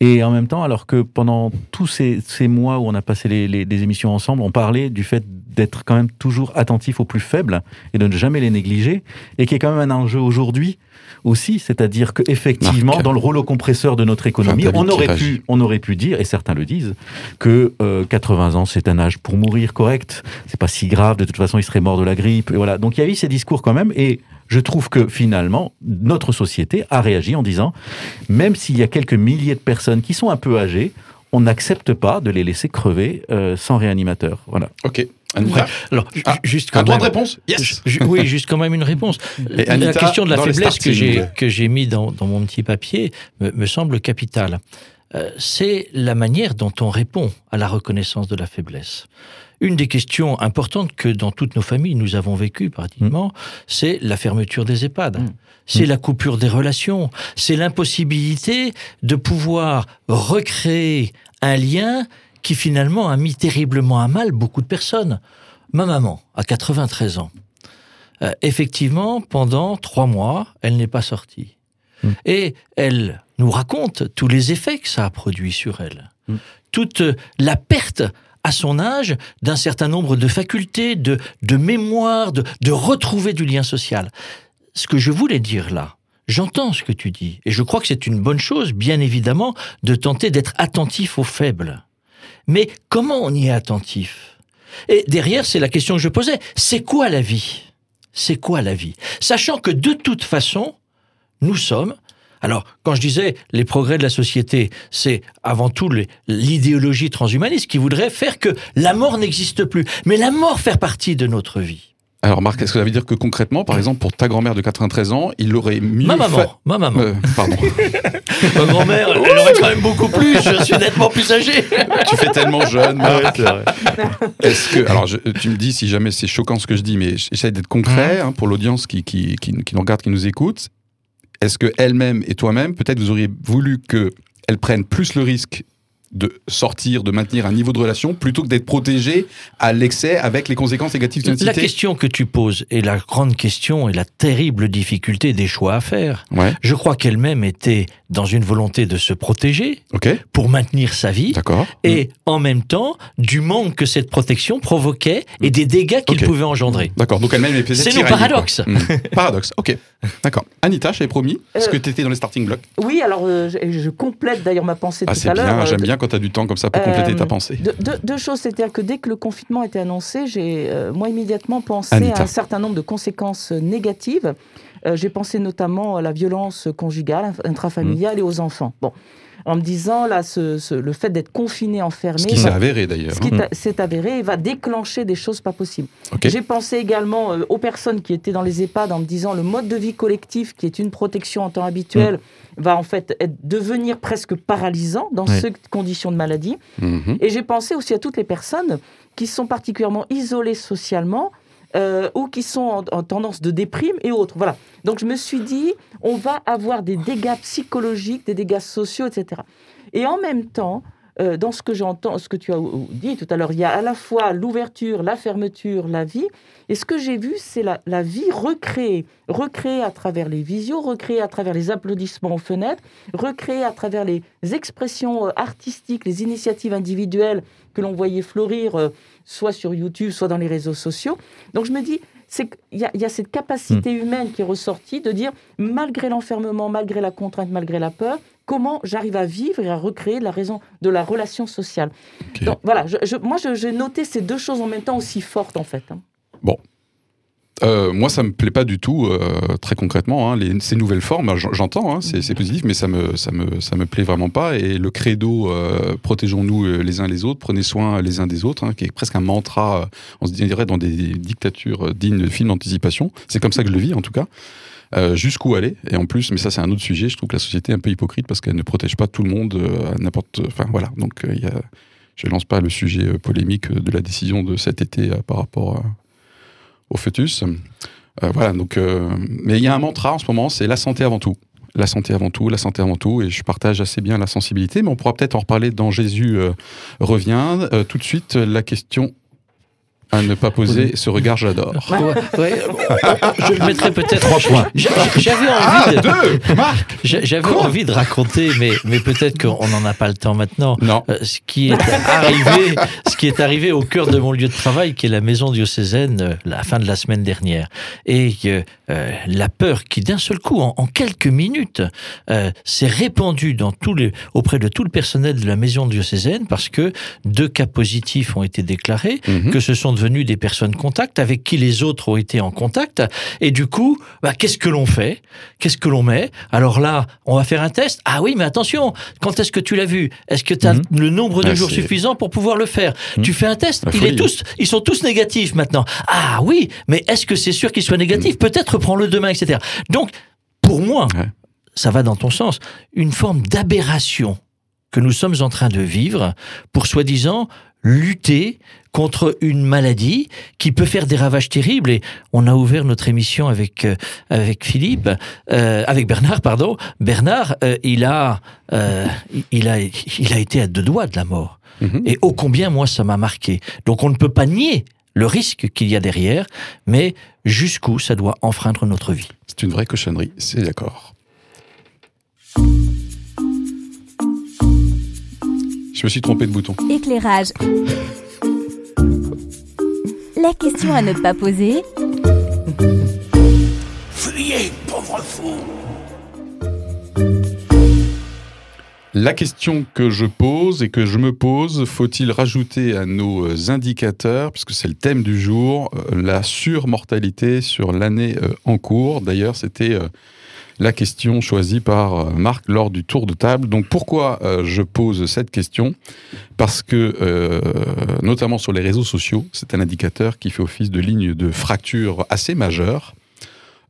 Et en même temps, alors que pendant tous ces, ces mois où on a passé les, les, les, émissions ensemble, on parlait du fait d'être quand même toujours attentif aux plus faibles et de ne jamais les négliger, et qui est quand même un enjeu aujourd'hui aussi, c'est-à-dire qu'effectivement, dans le rouleau compresseur de notre économie, on aurait, pu, on aurait pu dire, et certains le disent, que euh, 80 ans, c'est un âge pour mourir correct, c'est pas si grave, de toute façon, il serait mort de la grippe, et voilà. Donc il y a eu ces discours quand même, et je trouve que finalement, notre société a réagi en disant, même s'il y a quelques milliers de personnes qui sont un peu âgées, on n'accepte pas de les laisser crever euh, sans réanimateur. Voilà.
Ok.
Anita Alors, ah, juste quand
un
même,
droit de réponse yes.
je, Oui, juste quand même une réponse.
Et Anita,
la question de la faiblesse que j'ai que j'ai mis dans, dans, mon petit papier me, me semble capitale. Euh, C'est la manière dont on répond à la reconnaissance de la faiblesse. Une des questions importantes que dans toutes nos familles nous avons vécues pratiquement, mmh. c'est la fermeture des EHPAD. Mmh. C'est mmh. la coupure des relations. C'est l'impossibilité de pouvoir recréer un lien qui finalement a mis terriblement à mal beaucoup de personnes. Ma maman, à 93 ans, euh, effectivement, pendant trois mois, elle n'est pas sortie. Mmh. Et elle nous raconte tous les effets que ça a produit sur elle. Mmh. Toute la perte à son âge d'un certain nombre de facultés, de, de mémoire, de, de retrouver du lien social. Ce que je voulais dire là, J'entends ce que tu dis, et je crois que c'est une bonne chose, bien évidemment, de tenter d'être attentif aux faibles. Mais comment on y est attentif? Et derrière, c'est la question que je posais. C'est quoi la vie? C'est quoi la vie? Sachant que de toute façon, nous sommes... Alors, quand je disais les progrès de la société, c'est avant tout l'idéologie transhumaniste qui voudrait faire que la mort n'existe plus. Mais la mort fait partie de notre vie.
Alors Marc, est-ce que ça veut dire que concrètement, par exemple, pour ta grand-mère de 93 ans, il aurait mieux
Ma maman, ma maman.
Euh, pardon.
Ma grand-mère, elle aurait quand même beaucoup plus. Je suis nettement plus âgé.
tu fais tellement jeune, Marc. Est-ce que, alors, je- tu me dis si jamais c'est choquant ce que je dis, mais j'essaie d'être concret hein, pour l'audience qui, qui, qui, qui nous regarde, qui nous écoute. Est-ce que elle-même et toi-même, peut-être vous auriez voulu que elle prenne plus le risque de sortir, de maintenir un niveau de relation, plutôt que d'être protégée à l'excès avec les conséquences négatives de
La question que tu poses est la grande question et la terrible difficulté des choix à faire.
Ouais,
Je crois qu'elle-même était dans une volonté de se protéger
ok,
pour maintenir sa vie
d'accord.
et en même temps du manque que cette protection provoquait et des dégâts qu'il pouvait engendrer.
D'accord, donc elle-même est
C'est le paradoxe.
Paradoxe, ok. D'accord. Anita, je t'avais promis, est-ce
Euh,
que tu étais dans les starting blocks?
Oui, alors euh, je, je complète d'ailleurs ma pensée
Ah,
tout
c'est
à l'heure.
bien,
euh,
j'aime bien quand tu as du temps comme ça pour compléter
Euh,
ta pensée.
Deux, choses, c'est-à-dire que dès que le confinement a été annoncé, j'ai euh, moi immédiatement pensé
Anita.
à un certain nombre de conséquences euh, négatives. Euh, j'ai pensé notamment à la violence conjugale, intrafamiliale
Mmh.
et aux enfants. Bon, en me disant là, ce, ce- le fait d'être confiné, enfermé,
Ce qui s'est
va-
avéré d'ailleurs.
ce qui est- s'est avéré va déclencher des choses pas possibles. J'ai pensé également euh, aux personnes qui étaient dans les EHPAD en me disant le mode de vie collectif, qui est une protection en temps habituel, va en fait être- devenir presque paralysant dans ces conditions de maladie.
Mhm.
Et j'ai pensé aussi à toutes les personnes qui sont particulièrement isolées socialement euh, ou qui sont en, en tendance de déprime et autres. Voilà. Donc je me suis dit, on va avoir des dégâts psychologiques, des dégâts sociaux, etc. Et en même temps, euh, dans ce que j'entends, ce que tu as dit tout à l'heure, il y a à la fois l'ouverture, la fermeture, la vie. Et ce que j'ai vu, c'est la, la vie recréée, recréée à travers les visios, recréée à travers les applaudissements aux fenêtres, recréée à travers les expressions euh, artistiques, les initiatives individuelles que l'on voyait fleurir, euh, soit sur YouTube, soit dans les réseaux sociaux. Donc je me dis, c'est qu'il y, y a cette capacité humaine qui est ressortie de dire, malgré l'enfermement, malgré la contrainte, malgré la peur, comment j'arrive à vivre et à recréer la raison de la relation sociale. Donc voilà, je- je- moi j'ai noté ces deux choses en même temps aussi fortes en fait. hein.
Euh, moi, ça me plaît pas du tout, euh, très concrètement. hein, les- ces nouvelles formes, j'en- j'entends, hein, c'est c'est positif, mais ça me, ça, me, ça me plaît vraiment pas. Et le credo, euh, protégeons-nous les uns les autres, prenez soin les uns des autres, hein, qui est presque un mantra, on se dirait dans des dictatures dignes de films d'anticipation. C'est comme ça que je le vis, en tout cas. Euh, Jusqu'où aller Et en plus, mais ça, c'est un autre sujet. Je trouve que la société est un peu hypocrite parce qu'elle ne protège pas tout le monde euh, à n'importe. Enfin, voilà. Donc, euh. Je lance pas le sujet euh, polémique de la décision de cet été par rapport au fœtus. Voilà, donc, mais il y a un mantra en ce moment, c'est la santé avant tout. La santé avant tout, la santé avant tout, et je partage assez bien la sensibilité, mais on pourra peut-être en reparler dans Jésus revient. Tout de suite, la question à ne pas poser, ce regard j'adore.
Ouais, ouais, je le mettrais peut-être.
Trois points.
J'a- J'avais envie,
Marc
j'a- j'avais envie de raconter, mais, mais peut-être qu'on n'en a pas le temps maintenant.
Non.
Euh, ce qui est arrivé, ce qui est arrivé au cœur de mon lieu de travail, qui est la maison diocésaine, euh, la fin de la semaine dernière, et euh, la peur qui d'un seul coup, en, en quelques minutes, euh, s'est répandue dans tous les, auprès de tout le personnel de la maison diocésaine, parce que deux cas positifs ont été déclarés,
Mhm.
que ce sont devenus des personnes contacts avec qui les autres ont été en contact. Et du coup, bah, qu'est-ce que l'on fait? Qu'est-ce que l'on met? Alors là, on va faire un test. Ah oui, mais attention, quand est-ce que tu l'as vu? Est-ce que tu as
Mhm.
le nombre de
Ah,
jours suffisant pour pouvoir le faire?
Mhm.
Tu fais un test.
La
Il
folie.
est tous, ils sont tous négatifs maintenant. Ah oui, mais est-ce que c'est sûr qu'ils soient négatifs?
Mhm.
Peut-être prends-le demain, etc. Donc, pour moi,
Ouais.
ça va dans ton sens, une forme d'aberration que nous sommes en train de vivre pour soi-disant lutter contre une maladie qui peut faire des ravages terribles. Et on a ouvert notre émission avec euh, avec Philippe, euh, avec Bernard, pardon. Bernard, euh, il a il a il a été à deux doigts de la mort.
Mhm.
Et ô combien moi ça m'a marqué. Donc on ne peut pas nier le risque qu'il y a derrière, mais jusqu'où ça doit enfreindre notre vie.
C'est une vraie cochonnerie, c'est d'accord. Je me suis trompé de bouton.
Éclairage. La question à ne pas poser
Fuyez, pauvre fou
La question que je pose et que je me pose, faut-il rajouter à nos euh, indicateurs, puisque c'est le thème du jour, euh, la surmortalité sur l'année euh, en cours? D'ailleurs, c'était euh, la question choisie par euh, Marc lors du tour de table. Donc pourquoi euh, je pose cette question? Parce que, euh, notamment sur les réseaux sociaux, c'est un indicateur qui fait office de ligne de fracture assez majeure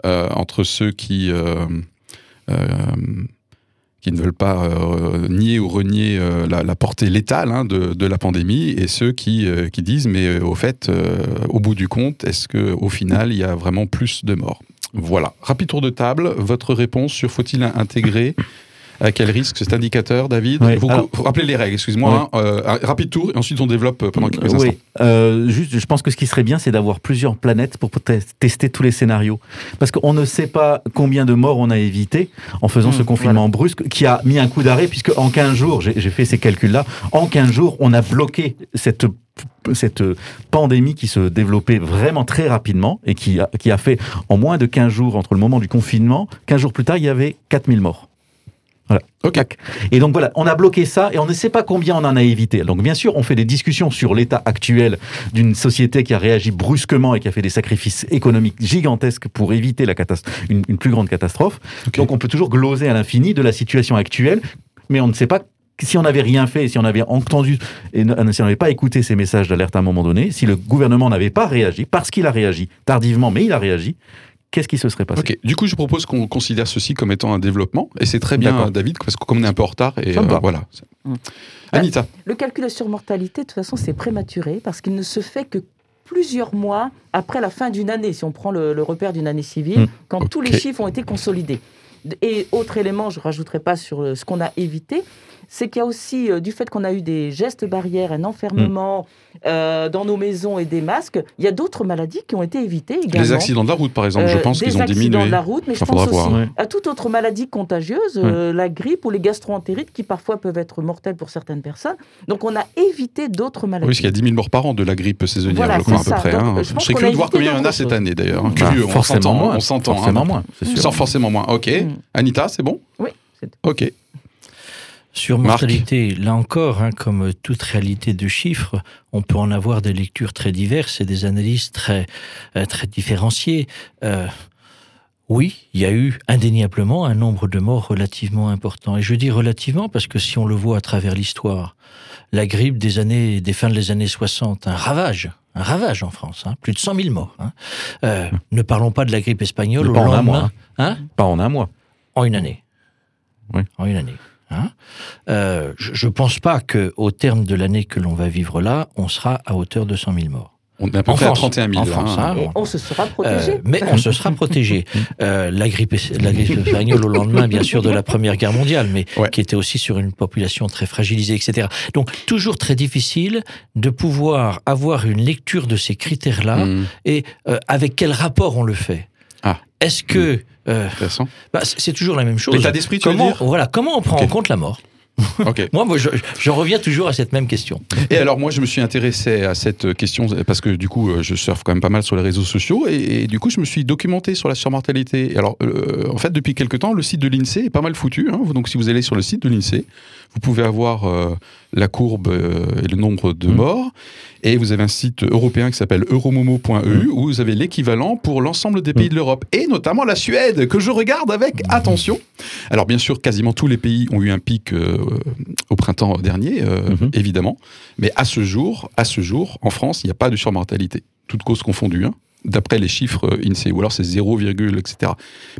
entre ceux qui, ne veulent pas nier ou renier la, portée létale hein, de, la pandémie et ceux qui, disent mais au fait, au bout du compte, est-ce qu'au final, il y a vraiment plus de morts? Voilà. Rapide tour de table. Votre réponse sur faut-il intégrer à quel risque cet indicateur, David Vous
alors-
rappelez les règles, excuse-moi. hein. Euh, un rapide tour et ensuite on développe euh, pendant quelques instants.
Oui, euh, juste, je pense que ce qui serait bien, c'est d'avoir plusieurs planètes pour tester tous les scénarios. Parce qu'on ne sait pas combien de morts on a évité en faisant ce
Mmh,
confinement brusque qui a mis un coup d'arrêt, puisque en 15 jours, j'ai j'ai fait ces calculs-là, en 15 jours, on a bloqué cette cette pandémie qui se développait vraiment très rapidement et qui a, qui a fait en moins de 15 jours entre le moment du confinement, 15 jours plus tard, il y avait 4000 morts. Voilà. Et donc voilà, on a bloqué ça et on ne sait pas combien on en a évité. Donc bien sûr, on fait des discussions sur l'état actuel d'une société qui a réagi brusquement et qui a fait des sacrifices économiques gigantesques pour éviter la une, une plus grande catastrophe. Donc on peut toujours gloser à l'infini de la situation actuelle, mais on ne sait pas si on n'avait rien fait, si on avait entendu et ne- si on n'avait pas écouté ces messages d'alerte à un moment donné, si le gouvernement n'avait pas réagi, parce qu'il a réagi tardivement, mais il a réagi, qu'est-ce qui se serait passé?
Du coup, je propose qu'on considère ceci comme étant un développement, et c'est très bien. David, parce que comme on est un peu en retard, et euh, voilà.
Mm.
Anita,
Le calcul de surmortalité, de toute façon, c'est prématuré parce qu'il ne se fait que plusieurs mois après la fin d'une année, si on prend le, le repère d'une année civile,
Mm.
quand tous les chiffres ont été consolidés. Et autre élément, je ne rajouterai pas sur ce qu'on a évité, c'est qu'il y a aussi, euh, du fait qu'on a eu des gestes barrières, un enfermement euh, dans nos maisons et des masques, il y a d'autres maladies qui ont été évitées également.
les accidents de la route, par exemple, je
Euh,
pense qu'ils ont
accidents
diminué.
de la route, mais je pense
faudra
aussi
voir.
Ouais.
à toute autre maladie contagieuse, euh, la grippe ou les gastro-entérites qui parfois peuvent être mortelles pour certaines personnes. Donc on a évité d'autres
Oui,
maladies.
parce qu'il y a 10 000 morts par an de la grippe saisonnière,
Voilà,
je crois, à peu près.
Donc,
hein.
je
Je
pense
serais
qu'on
curieux
a
de voir combien il y en a cette année, d'ailleurs. hein.
Bah,
Curieux, on
forcément
s'entend,
moins.
On s'entend. hein.
Forcément moins, c'est sûr.
Sans forcément moins. Ok.
Mm.
Anita, c'est bon?
Oui. c'est-
Ok.
Sur
Marc.
mortalité, là encore, hein, comme toute réalité de chiffres, on peut en avoir des lectures très diverses et des analyses très, euh, très différenciées. Euh, oui, il y a eu indéniablement un nombre de morts relativement important. Et je dis relativement parce que si on le voit à travers l'histoire, la grippe des années, des fins des années 60, un ravage, un ravage en France, hein, plus de 100 000 morts. hein. Euh, ne parlons pas de la grippe espagnole au
pas en un mois,
hein
Pas en un mois.
en une année.
Oui.
En une année. Hein. Euh, je ne pense pas qu'au terme de l'année que l'on va vivre là, on sera à hauteur de 100 000 morts.
On peu
En
près
France.
à 31 000.
En France,
hein.
hein.
Et on se sera protégé.
Euh, mais on se sera protégé. Euh, la, grippe, la grippe espagnole au lendemain, bien sûr, de la Première Guerre mondiale, mais
Ouais.
qui était aussi sur une population très fragilisée, etc. Donc, toujours très difficile de pouvoir avoir une lecture de ces critères-là
Mm,
et euh, avec quel rapport on le fait?
Ah.
Est-ce que... euh, bah, c'est toujours la même chose.
L'état d'esprit, tu veux
Comment,
dire
voilà, comment on prend en compte la mort. Moi, moi je, je reviens toujours à cette même question.
Et alors moi je me suis intéressé à cette question parce que du coup euh, je surfe quand même pas mal sur les réseaux sociaux et, et du coup je me suis documenté sur la surmortalité. Alors euh, en fait depuis quelque temps le site de l'INSEE est pas mal foutu. hein. Donc si vous allez sur le site de l'INSEE, vous pouvez avoir euh, la courbe euh, et le nombre de
Mhm.
morts. Et vous avez un site européen qui s'appelle euromomo.eu où vous avez l'équivalent pour l'ensemble des pays de l'Europe et notamment la Suède que je regarde avec attention. Alors bien sûr quasiment tous les pays ont eu un pic euh, au printemps dernier euh, évidemment. Mais à ce jour, à ce jour, en France, il n'y a pas de surmortalité, toutes causes confondues, hein, d'après les chiffres INSEE, ou alors c'est 0, etc.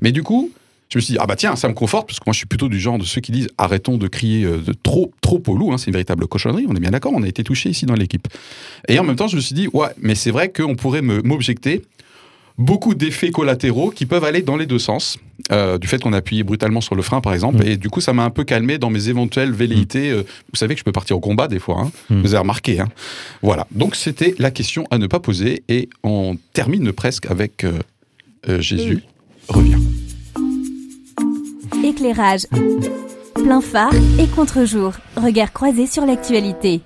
Mais du coup, je me suis dit, ah bah tiens, ça me conforte, parce que moi je suis plutôt du genre de ceux qui disent, arrêtons de crier euh, de trop, trop au loup, hein, c'est une véritable cochonnerie, on est bien d'accord, on a été touché ici dans l'équipe. Et en même temps, je me suis dit, ouais, mais c'est vrai qu'on pourrait m'objecter beaucoup d'effets collatéraux qui peuvent aller dans les deux sens, euh, du fait qu'on a appuyé brutalement sur le frein, par exemple,
Mm.
et du coup, ça m'a un peu calmé dans mes éventuelles velléités. euh, vous savez que je peux partir au combat des fois, hein.
Mm.
vous avez remarqué. Hein. Voilà, donc c'était la question à ne pas poser, et on termine presque avec euh, euh, Jésus revient.
Éclairage. Plein phare et contre-jour. Regard croisé sur l'actualité.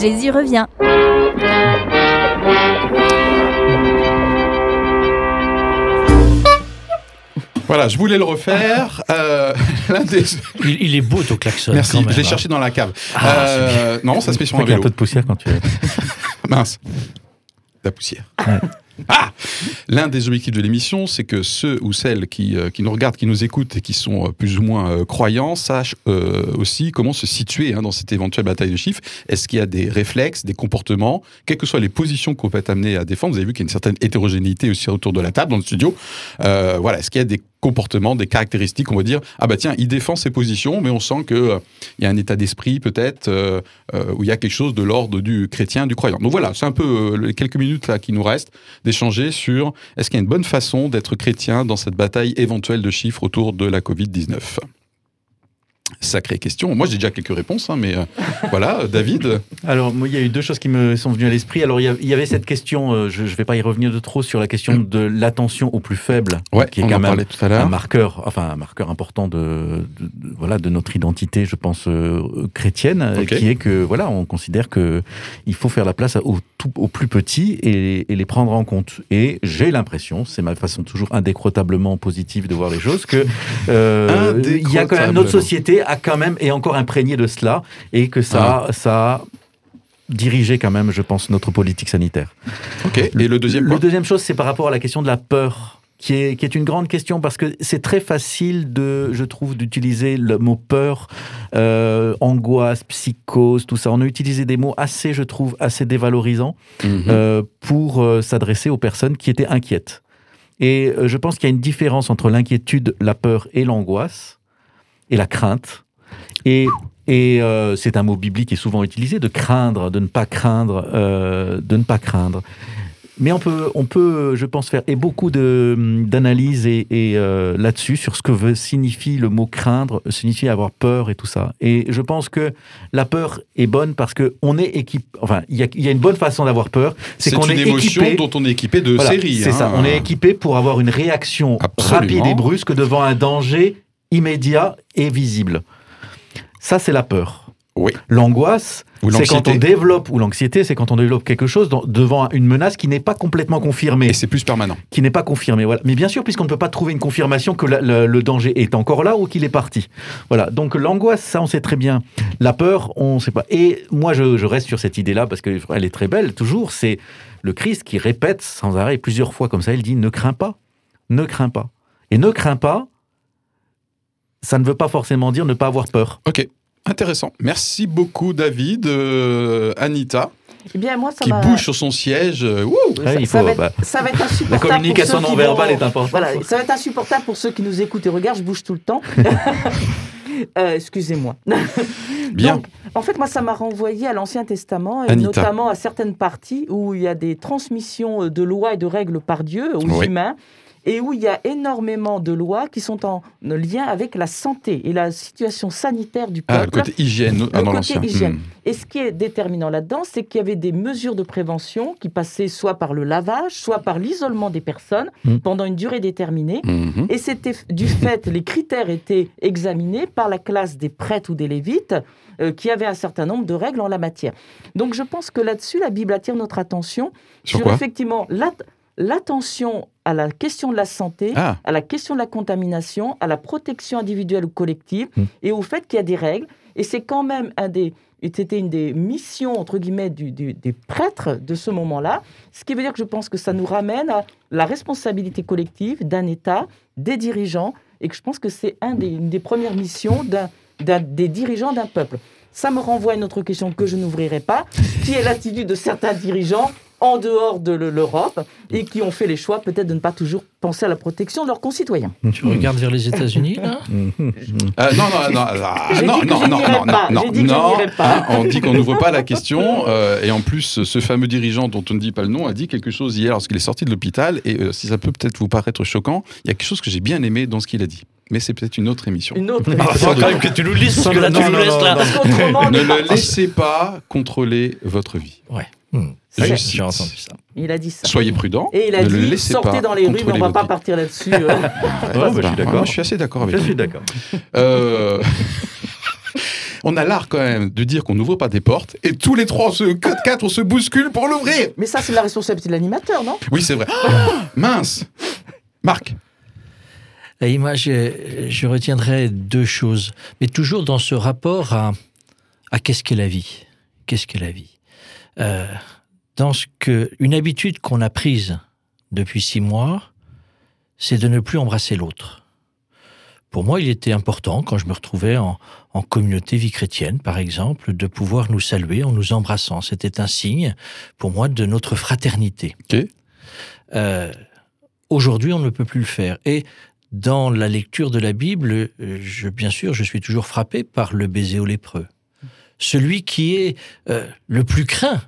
Jésus revient.
Voilà, je voulais le refaire. Euh, des-
Il, il est beau ton klaxon.
Merci,
quand même,
je l'ai
hein.
cherché dans la cave.
Ah,
Euh, non, ça se met sur
C'est
un
qu'il y a un peu de poussière quand tu es.
Mince. La poussière. Ah L'un des objectifs de l'émission, c'est que ceux ou celles qui, euh, nous regardent, qui nous écoutent et qui sont euh, plus ou moins euh, croyants sachent aussi comment se situer hein, dans cette éventuelle bataille de chiffres. Est-ce qu'il y a des réflexes, des comportements, quelles que soient les positions qu'on peut être amené à défendre? Vous avez vu qu'il y a une certaine hétérogénéité aussi autour de la table dans le studio. voilà, est-ce qu'il y a des comportements, des caractéristiques, on va dire, ah bah tiens, il défend ses positions, mais on sent qu'il il y a un état d'esprit peut-être où il y a quelque chose de l'ordre du chrétien, du croyant. Donc voilà, c'est un peu les quelques minutes là qui nous restent d'échanger sur est-ce qu'il y a une bonne façon d'être chrétien dans cette bataille éventuelle de chiffres autour de la Covid-19 Sacrée question. Moi, j'ai déjà quelques réponses, hein, mais euh, voilà, euh, David.
Alors, moi, il y a eu deux choses qui me sont venues à l'esprit. Alors, il y avait cette question, euh, je ne vais pas y revenir de trop, sur la question de l'attention aux plus faibles,
qui
est
quand même
un marqueur, enfin, un marqueur important de, voilà, de notre identité, je pense, chrétienne, qui est que, voilà, on considère que il faut faire la place aux, tout, aux plus petits et, et, les prendre en compte. Et j'ai l'impression, c'est ma façon toujours indécrotablement positive de voir les choses, que il y a quand même notre société a quand même est encore imprégné de cela et que ça, ah. ça a dirigé quand même, je pense, notre politique sanitaire.
Ok. Et le deuxième
Le deuxième chose, c'est par rapport à la question de la peur. Qui est, qui est une grande question parce que c'est très facile de, je trouve, d'utiliser le mot peur, euh, angoisse, psychose, tout ça. On a utilisé des mots assez, je trouve, assez dévalorisants mhm. euh, pour euh, s'adresser aux personnes qui étaient inquiètes. Et je pense qu'il y a une différence entre l'inquiétude, la peur et l'angoisse et la crainte. Et, et euh, c'est un mot biblique qui est souvent utilisé, de craindre, de ne pas craindre, euh, de ne pas craindre. Mais on peut, on peut, je pense, faire et beaucoup d'analyses et, et euh, là-dessus sur ce que veut, signifie le mot craindre, signifie avoir peur et tout ça. Et je pense que la peur est bonne parce que on est équipé. Enfin, il y a, y a, une bonne façon d'avoir peur.
C'est qu'on est, une émotion dont on est équipé de série.
C'est ça.
Hein.
On est équipé pour avoir une réaction rapide et brusque devant un danger immédiat et visible. Ça, c'est la peur.
Oui.
L'angoisse, c'est quand on développe, ou l'anxiété, c'est quand on développe quelque chose devant une menace qui n'est pas complètement confirmée.
Et c'est plus permanent.
Qui n'est pas confirmée, voilà. Mais bien sûr, puisqu'on ne peut pas trouver une confirmation que le danger est encore là ou qu'il est parti. Voilà. Donc l'angoisse, ça, on sait très bien. La peur, on ne sait pas. Et moi, je, je reste sur cette idée-là parce qu'elle est très belle, toujours. C'est le Christ qui répète sans arrêt plusieurs fois comme ça. Il dit ne crains pas, ne crains pas. Et ne crains pas, ça ne veut pas forcément dire ne pas avoir peur.
Ok, intéressant. Merci beaucoup, David. Euh, Anita
eh bien, moi, ça
qui bouge sur son siège.
Ça, il faut, bah, ça, va être, insupportable. La
communication non verbale est importante.
Voilà, ça va être insupportable pour ceux qui nous écoutent et regardent. Je bouge tout le temps. Euh, excusez-moi.
Bien.
en fait, moi, ça m'a renvoyé à l'Ancien Testament, et notamment à certaines parties où il y a des transmissions de lois et de règles par Dieu aux humains et où il y a énormément de lois qui sont en lien avec la santé et la situation sanitaire du peuple.
Ah, le côté hygiène, le côté hygiène. Hmm.
Et ce qui est déterminant là-dedans, c'est qu'il y avait des mesures de prévention qui passaient soit par le lavage, soit par l'isolement des personnes hmm. pendant une durée déterminée. Hmm. Et c'était du fait, les critères étaient examinés par la classe des prêtres ou des lévites euh, qui avaient un certain nombre de règles en la matière. Donc je pense que là-dessus, la Bible attire notre attention
sur,
sur effectivement l'attention à la question de la santé, ah. à la question de la contamination, à la protection individuelle ou collective, hmm. et au fait qu'il y a des règles. Et c'est quand même un des, c'était une des missions, entre guillemets, du, des prêtres de ce moment-là. Ce qui veut dire que je pense que ça nous ramène à la responsabilité collective d'un État, des dirigeants, et que je pense que c'est un des, une des premières missions d'un, des dirigeants d'un peuple. Ça me renvoie à une autre question que je n'ouvrirai pas, qui est l'attitude de certains dirigeants en dehors de l'Europe et qui ont fait les choix peut-être de ne pas toujours penser à la protection de leurs concitoyens.
Tu regardes vers les États-Unis là
euh, Non, non, non, non, non, non, non, non, on dit qu'on n'ouvre pas la question euh, et en plus ce fameux dirigeant dont on ne dit pas le nom a dit quelque chose hier lorsqu'il est sorti de l'hôpital et euh, si ça peut peut-être vous paraître choquant, il y a quelque chose que j'ai bien aimé dans ce qu'il a dit. Mais c'est peut-être une autre émission.
Une autre émission.
quand même que tu nous lises, parce que là, tu nous laisses là.
Ne le laissez pas contrôler votre vie.
Ouais.
Hmm.
J'ai entendu ça.
Il a dit ça.
Soyez prudents.
Et il a dit sortez dans les rues, mais on ne va pas partir là-dessus. Euh.
Bah, je suis d'accord.
je suis assez d'accord avec
Je suis d'accord.
Euh, on a l'art quand même de dire qu'on n'ouvre pas des portes et tous les trois, se, quatre, on se bouscule pour l'ouvrir.
Mais ça, c'est la responsabilité de l'animateur, non?
Oui, c'est vrai. Ah, mince Marc
et moi, je, je, retiendrai deux choses, mais toujours dans ce rapport à, à qu'est-ce qu'est la vie? Qu'est-ce qu'est la vie? Euh, dans ce que une habitude qu'on a prise depuis six mois, c'est de ne plus embrasser l'autre. Pour moi, il était important, quand je me retrouvais en, en, communauté vie chrétienne, par exemple, de pouvoir nous saluer en nous embrassant. C'était un signe, pour moi, de notre fraternité.
Ok.
Euh, Aujourd'hui, on ne peut plus le faire. Et dans la lecture de la Bible, je, bien sûr, je suis toujours frappé par le baiser au lépreux. Celui qui est euh, le plus craint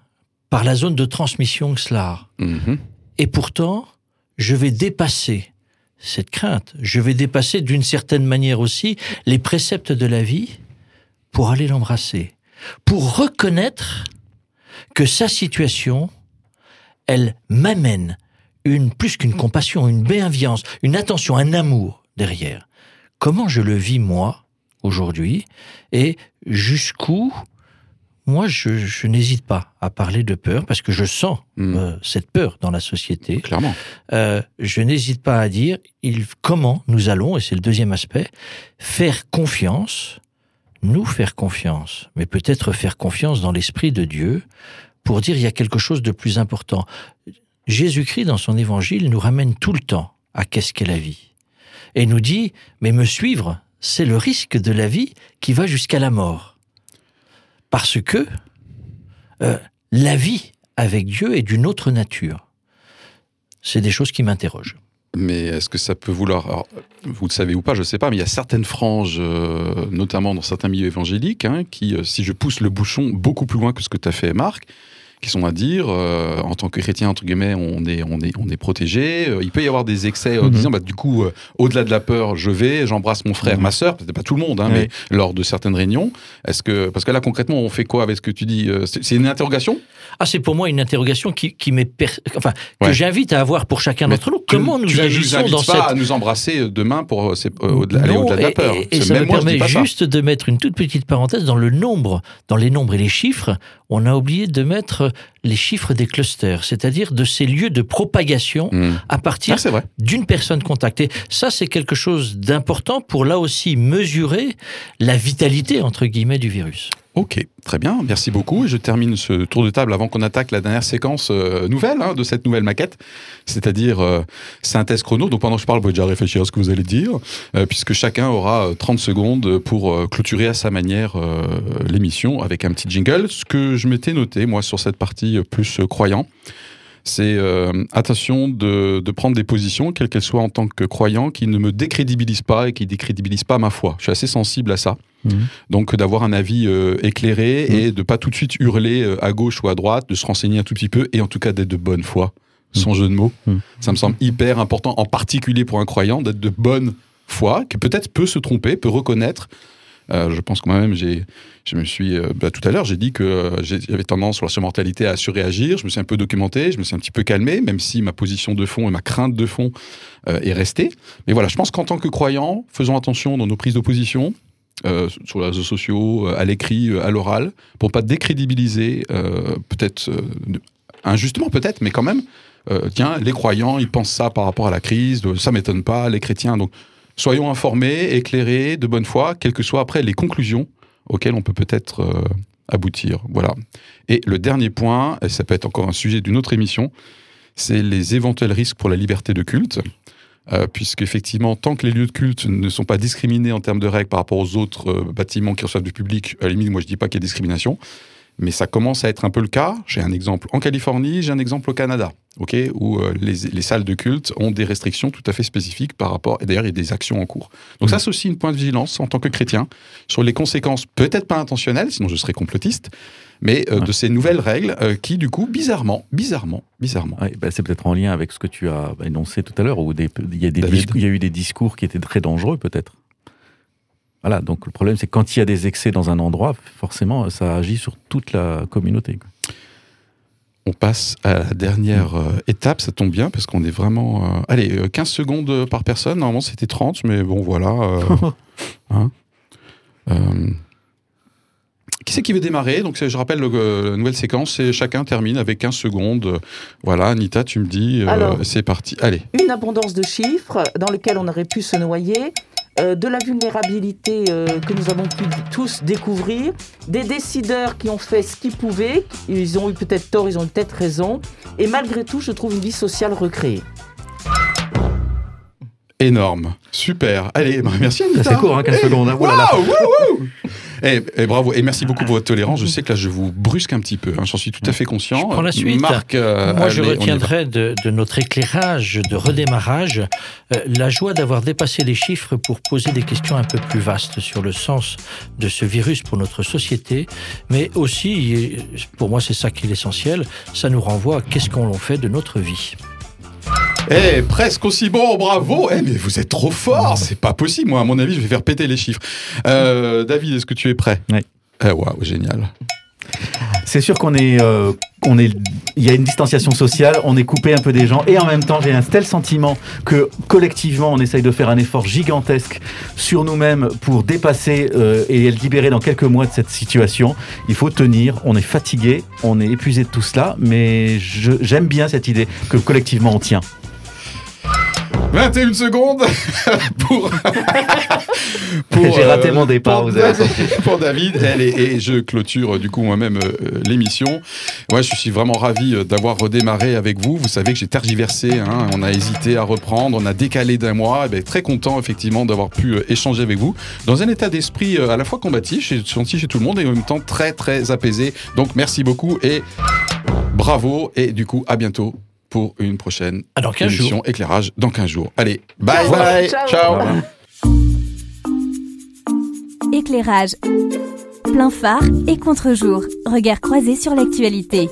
par la zone de transmission cela.
Mhm.
Et pourtant, je vais dépasser cette crainte. Je vais dépasser d'une certaine manière aussi les préceptes de la vie pour aller l'embrasser, pour reconnaître que sa situation, elle m'amène une plus qu'une compassion, une bienveillance, une attention, un amour derrière. Comment je le vis moi aujourd'hui et jusqu'où moi je, je n'hésite pas à parler de peur parce que je sens
Mm.
euh, cette peur dans la société.
Clairement.
Euh, je n'hésite pas à dire il, comment nous allons, et c'est le deuxième aspect, faire confiance, nous faire confiance, mais peut-être faire confiance dans l'Esprit de Dieu pour dire il y a quelque chose de plus important. Jésus-Christ, dans son évangile, nous ramène tout le temps à qu'est-ce qu'est la vie. Et nous dit, mais me suivre, c'est le risque de la vie qui va jusqu'à la mort. Parce que euh, la vie avec Dieu est d'une autre nature. C'est des choses qui m'interrogent.
Mais est-ce que ça peut vouloir. vous le savez ou pas, je ne sais pas, mais il y a certaines franges, euh, notamment dans certains milieux évangéliques, hein, qui, euh, si je pousse le bouchon beaucoup plus loin que ce que tu as fait, Marc, qui sont à dire, euh, en tant que chrétien, entre guillemets, on est, on est, on est protégé. Euh, il peut y avoir des excès en
Mhm.
disant, bah, du coup, euh, au-delà de la peur, je vais, j'embrasse mon frère,
Mhm.
ma sœur, peut-être pas tout le monde, hein,
Oui.
mais lors de certaines réunions. Est-ce que, parce que là, concrètement, on fait quoi avec ce que tu dis C'est une interrogation?
Ah, c'est pour moi une interrogation qui, qui m'est per- enfin, que
Ouais.
j'invite à avoir pour chacun d'entre nous. Comment nous
tu
agissons
invites
dans
pas
cette
à nous embrasser demain pour euh, au-delà, aller au-delà de la peur.
Et, ça
même
me
moi,
permet
ça.
juste de mettre une toute petite parenthèse dans le nombre, dans les nombres et les chiffres. On a oublié de mettre les chiffres des clusters, c'est-à-dire de ces lieux de propagation
Hmm.
à partir
Ah,
d'une personne contactée. Ça, c'est quelque chose d'important pour là aussi mesurer la vitalité, entre guillemets, du virus.
Ok, très bien, merci beaucoup. Et je termine ce tour de table avant qu'on attaque la dernière séquence euh, nouvelle hein, de cette nouvelle maquette, c'est-à-dire euh, synthèse chrono. Donc pendant que je parle, vous pouvez déjà réfléchir à ce que vous allez dire, euh, puisque chacun aura euh, 30 secondes pour clôturer à sa manière l'émission avec un petit jingle. Ce que je m'étais noté, moi, sur cette partie plus croyant, c'est euh, attention de, de prendre des positions, quelles qu'elles soient en tant que croyant, qui ne me décrédibilisent pas et qui décrédibilisent pas ma foi. Je suis assez sensible à ça.
Mhm.
Donc d'avoir un avis euh, éclairé
Mhm.
et de pas tout de suite hurler euh, à gauche ou à droite, de se renseigner un tout petit peu et en tout cas d'être de bonne foi, sans jeu de mots.
Mhm.
Ça me semble hyper important, en particulier pour un croyant, d'être de bonne foi, qui peut-être peut se tromper, peut reconnaître. Euh, je pense que moi-même, je me suis, euh, bah, tout à l'heure, j'ai dit que euh, j'avais tendance sur la surmortalité à surréagir. Je me suis un peu documenté, je me suis un petit peu calmé, même si ma position de fond et ma crainte de fond est restée. Mais voilà, je pense qu'en tant que croyant, faisons attention dans nos prises d'opposition, sur les réseaux sociaux, à l'écrit, à l'oral, pour pas décrédibiliser, peut-être injustement peut-être, mais quand même. tiens, les croyants, ils pensent ça par rapport à la crise, ça m'étonne pas, les chrétiens. Donc, soyons informés, éclairés, de bonne foi, quelles que soient après les conclusions auxquelles on peut peut-être euh, aboutir. Voilà. Et le dernier point, et ça peut être encore un sujet d'une autre émission, c'est les éventuels risques pour la liberté de culte. Euh, Puisqu'effectivement, tant que les lieux de culte ne sont pas discriminés en termes de règles par rapport aux autres euh, bâtiments qui reçoivent du public, à la limite, moi je dis pas qu'il y a discrimination, mais ça commence à être un peu le cas. J'ai un exemple en Californie, j'ai un exemple au Canada, ok, où euh, les, les salles de culte ont des restrictions tout à fait spécifiques par rapport, et d'ailleurs il y a des actions en cours. Donc ça c'est aussi une point de vigilance en tant que chrétien sur les conséquences, peut-être pas intentionnelles, sinon je serais complotiste, mais euh,
Ouais.
de ces nouvelles règles euh, qui du coup, bizarrement, bizarrement, bizarrement,
Ouais, bah, c'est peut-être en lien avec ce que tu as énoncé tout à l'heure, où des- il y, a des
David.
discours- il y a eu des discours qui étaient très dangereux, peut-être. Voilà, donc le problème, c'est que quand il y a des excès dans un endroit, forcément, ça agit sur toute la communauté.
On passe à la dernière euh, étape, ça tombe bien parce qu'on est vraiment... euh, allez, euh, 15 secondes par personne, normalement c'était 30, mais bon voilà. euh, hein. Euh, qui c'est qui veut démarrer? Donc je rappelle le- euh, la nouvelle séquence, c'est chacun termine avec 15 secondes. Euh, Voilà, Anita, tu me dis, euh, c'est parti. Allez.
Une abondance de chiffres dans lequel on aurait pu se noyer. Euh, de la vulnérabilité euh, que nous avons pu tous découvrir, des décideurs qui ont fait ce qu'ils pouvaient, ils ont eu peut-être tort, ils ont eu peut-être raison, et malgré tout, je trouve une vie sociale recréée.
Énorme, super. Allez, merci.
C'est court, hein, 15
Eh,
secondes. hein. Là.
Waouh. Eh, eh, bravo et merci beaucoup pour votre tolérance. Je sais que là je vous brusque un petit peu. hein, J'en suis tout à fait conscient.
Je prends la suite.
Marc, euh,
Moi, je
allez,
retiendrai de, de notre éclairage de redémarrage euh, la joie d'avoir dépassé les chiffres pour poser des questions un peu plus vastes sur le sens de ce virus pour notre société, mais aussi, et pour moi c'est ça qui est l'essentiel, ça nous renvoie à qu'est-ce qu'on fait de notre vie.
Eh, presque aussi bon, bravo. Eh, mais vous êtes trop fort. C'est pas possible. Moi, à mon avis, je vais faire péter les chiffres. Euh, David, est-ce que tu es prêt
Oui.
Eh, waouh, génial.
C'est sûr qu'on est, euh, on est, il y a une distanciation sociale, on est coupé un peu des gens, et en même temps, j'ai un tel sentiment que collectivement, on essaye de faire un effort gigantesque sur nous-mêmes pour dépasser euh, et être libéré dans quelques mois de cette situation. Il faut tenir. On est fatigué, on est épuisé de tout cela, mais j'aime bien cette idée que collectivement on tient.
21 secondes pour. pour,
J'ai raté mon départ, vous avez
David- Pour David, elle et, et je clôture euh, du coup moi-même euh, l'émission. Moi, je suis vraiment ravi euh, d'avoir redémarré avec vous. Vous savez que j'ai tergiversé, hein, on a hésité à reprendre, on a décalé d'un mois. Eh ben, très content effectivement d'avoir pu euh, échanger avec vous dans un état d'esprit euh, à la fois combatif, j'ai senti chez tout le monde et en même temps très très apaisé. Donc merci beaucoup et bravo et du coup à bientôt pour une prochaine
Ah, dans 15
émission
jours.
éclairage dans 15 jours. Allez, bye
Ciao.
bye,
Ciao.
ciao.
Éclairage. Plein phare et contre-jour. Regard croisé sur l'actualité.